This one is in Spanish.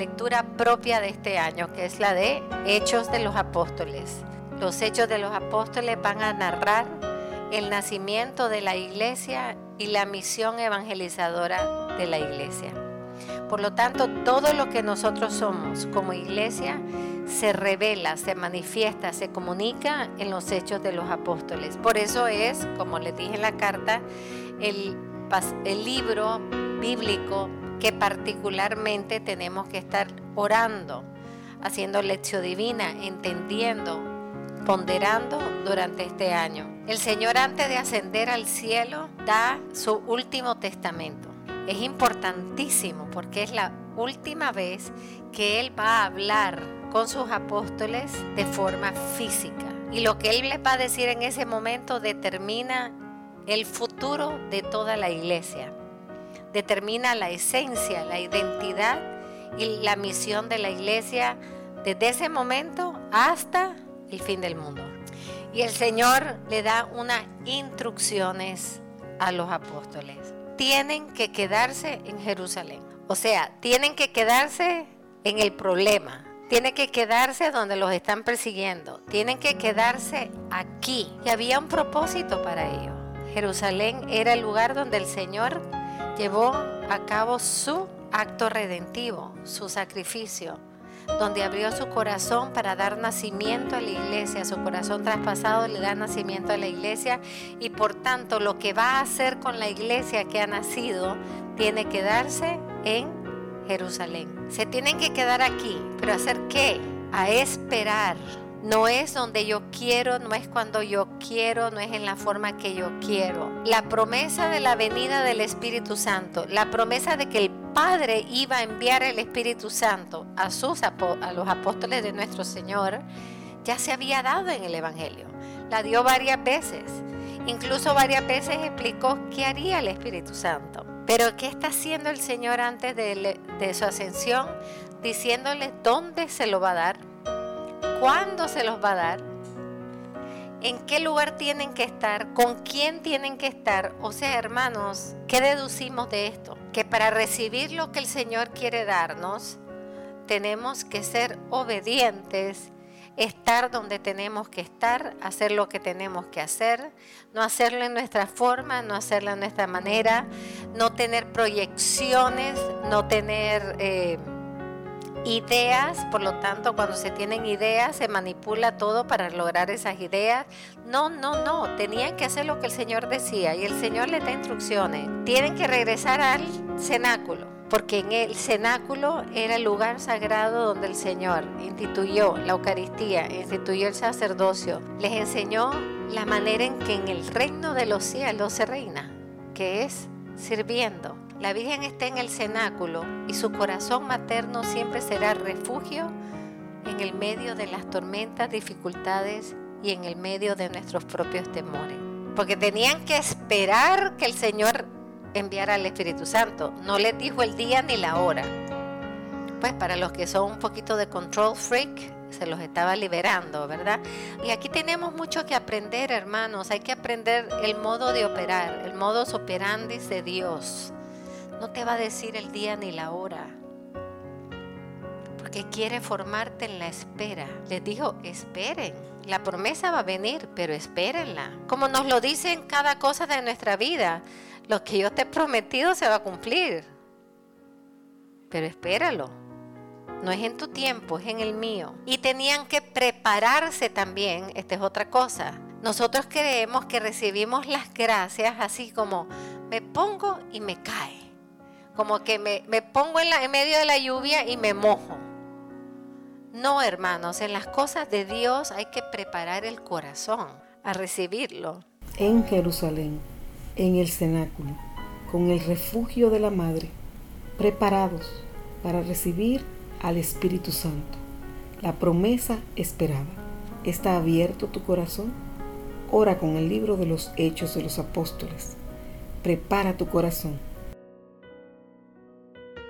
lectura propia de este año, que es la de Hechos de los Apóstoles. Los Hechos de los Apóstoles van a narrar el nacimiento de la iglesia y la misión evangelizadora de la iglesia. Por lo tanto, todo lo que nosotros somos como iglesia se revela, se manifiesta, se comunica en los hechos de los apóstoles. Por eso es, como les dije en la carta, el, el libro bíblico que particularmente tenemos que estar orando, haciendo lección divina, entendiendo, ponderando durante este año. El Señor antes de ascender al cielo da su último testamento. Es importantísimo porque es la última vez que Él va a hablar con sus apóstoles de forma física. Y lo que Él les va a decir en ese momento determina el futuro de toda la iglesia. Determina la esencia, la identidad y la misión de la iglesia desde ese momento hasta el fin del mundo. Y el Señor le da unas instrucciones a los apóstoles. Tienen que quedarse en Jerusalén. O sea, tienen que quedarse en el problema. Tienen que quedarse donde los están persiguiendo. Tienen que quedarse aquí. Y había un propósito para ellos. Jerusalén era el lugar donde el Señor llevó a cabo su acto redentivo, su sacrificio donde abrió su corazón para dar nacimiento a la iglesia. Su corazón traspasado le da nacimiento a la iglesia y por tanto lo que va a hacer con la iglesia que ha nacido tiene que darse en Jerusalén. Se tienen que quedar aquí, pero ¿hacer qué? A esperar no es donde yo quiero, no es cuando yo quiero, no es en la forma que yo quiero. La promesa de la venida del Espíritu Santo, la promesa de que el Padre iba a enviar el Espíritu Santo a, sus, a los apóstoles de nuestro Señor, ya se había dado en el Evangelio. La dio varias veces. Incluso varias veces explicó qué haría el Espíritu Santo. Pero ¿qué está haciendo el Señor antes de, de su ascensión? Diciéndole dónde se lo va a dar cuándo se los va a dar, en qué lugar tienen que estar, con quién tienen que estar. O sea, hermanos, ¿qué deducimos de esto? Que para recibir lo que el Señor quiere darnos, tenemos que ser obedientes, estar donde tenemos que estar, hacer lo que tenemos que hacer, no hacerlo en nuestra forma, no hacerlo en nuestra manera, no tener proyecciones, no tener... Eh, ideas, por lo tanto cuando se tienen ideas se manipula todo para lograr esas ideas. No, no, no, tenían que hacer lo que el Señor decía y el Señor les da instrucciones. Tienen que regresar al cenáculo, porque en el cenáculo era el lugar sagrado donde el Señor instituyó la Eucaristía, instituyó el sacerdocio, les enseñó la manera en que en el reino de los cielos se reina, que es sirviendo la Virgen está en el cenáculo y su corazón materno siempre será refugio en el medio de las tormentas, dificultades y en el medio de nuestros propios temores. Porque tenían que esperar que el Señor enviara al Espíritu Santo. No les dijo el día ni la hora. Pues para los que son un poquito de control freak, se los estaba liberando, ¿verdad? Y aquí tenemos mucho que aprender, hermanos. Hay que aprender el modo de operar, el modus operandi de Dios. No te va a decir el día ni la hora. Porque quiere formarte en la espera. Les dijo, esperen. La promesa va a venir, pero espérenla. Como nos lo dice en cada cosa de nuestra vida. Lo que yo te he prometido se va a cumplir. Pero espéralo. No es en tu tiempo, es en el mío. Y tenían que prepararse también, esta es otra cosa. Nosotros creemos que recibimos las gracias así como me pongo y me cae como que me, pongo en, en medio de la lluvia y me mojo. No, hermanos, en las cosas de Dios hay que preparar el corazón a recibirlo. En Jerusalén, en el cenáculo, con el refugio de la Madre, preparados para recibir al Espíritu Santo. La promesa esperada. ¿Está abierto tu corazón? Ora con el libro de los Hechos de los Apóstoles. Prepara tu corazón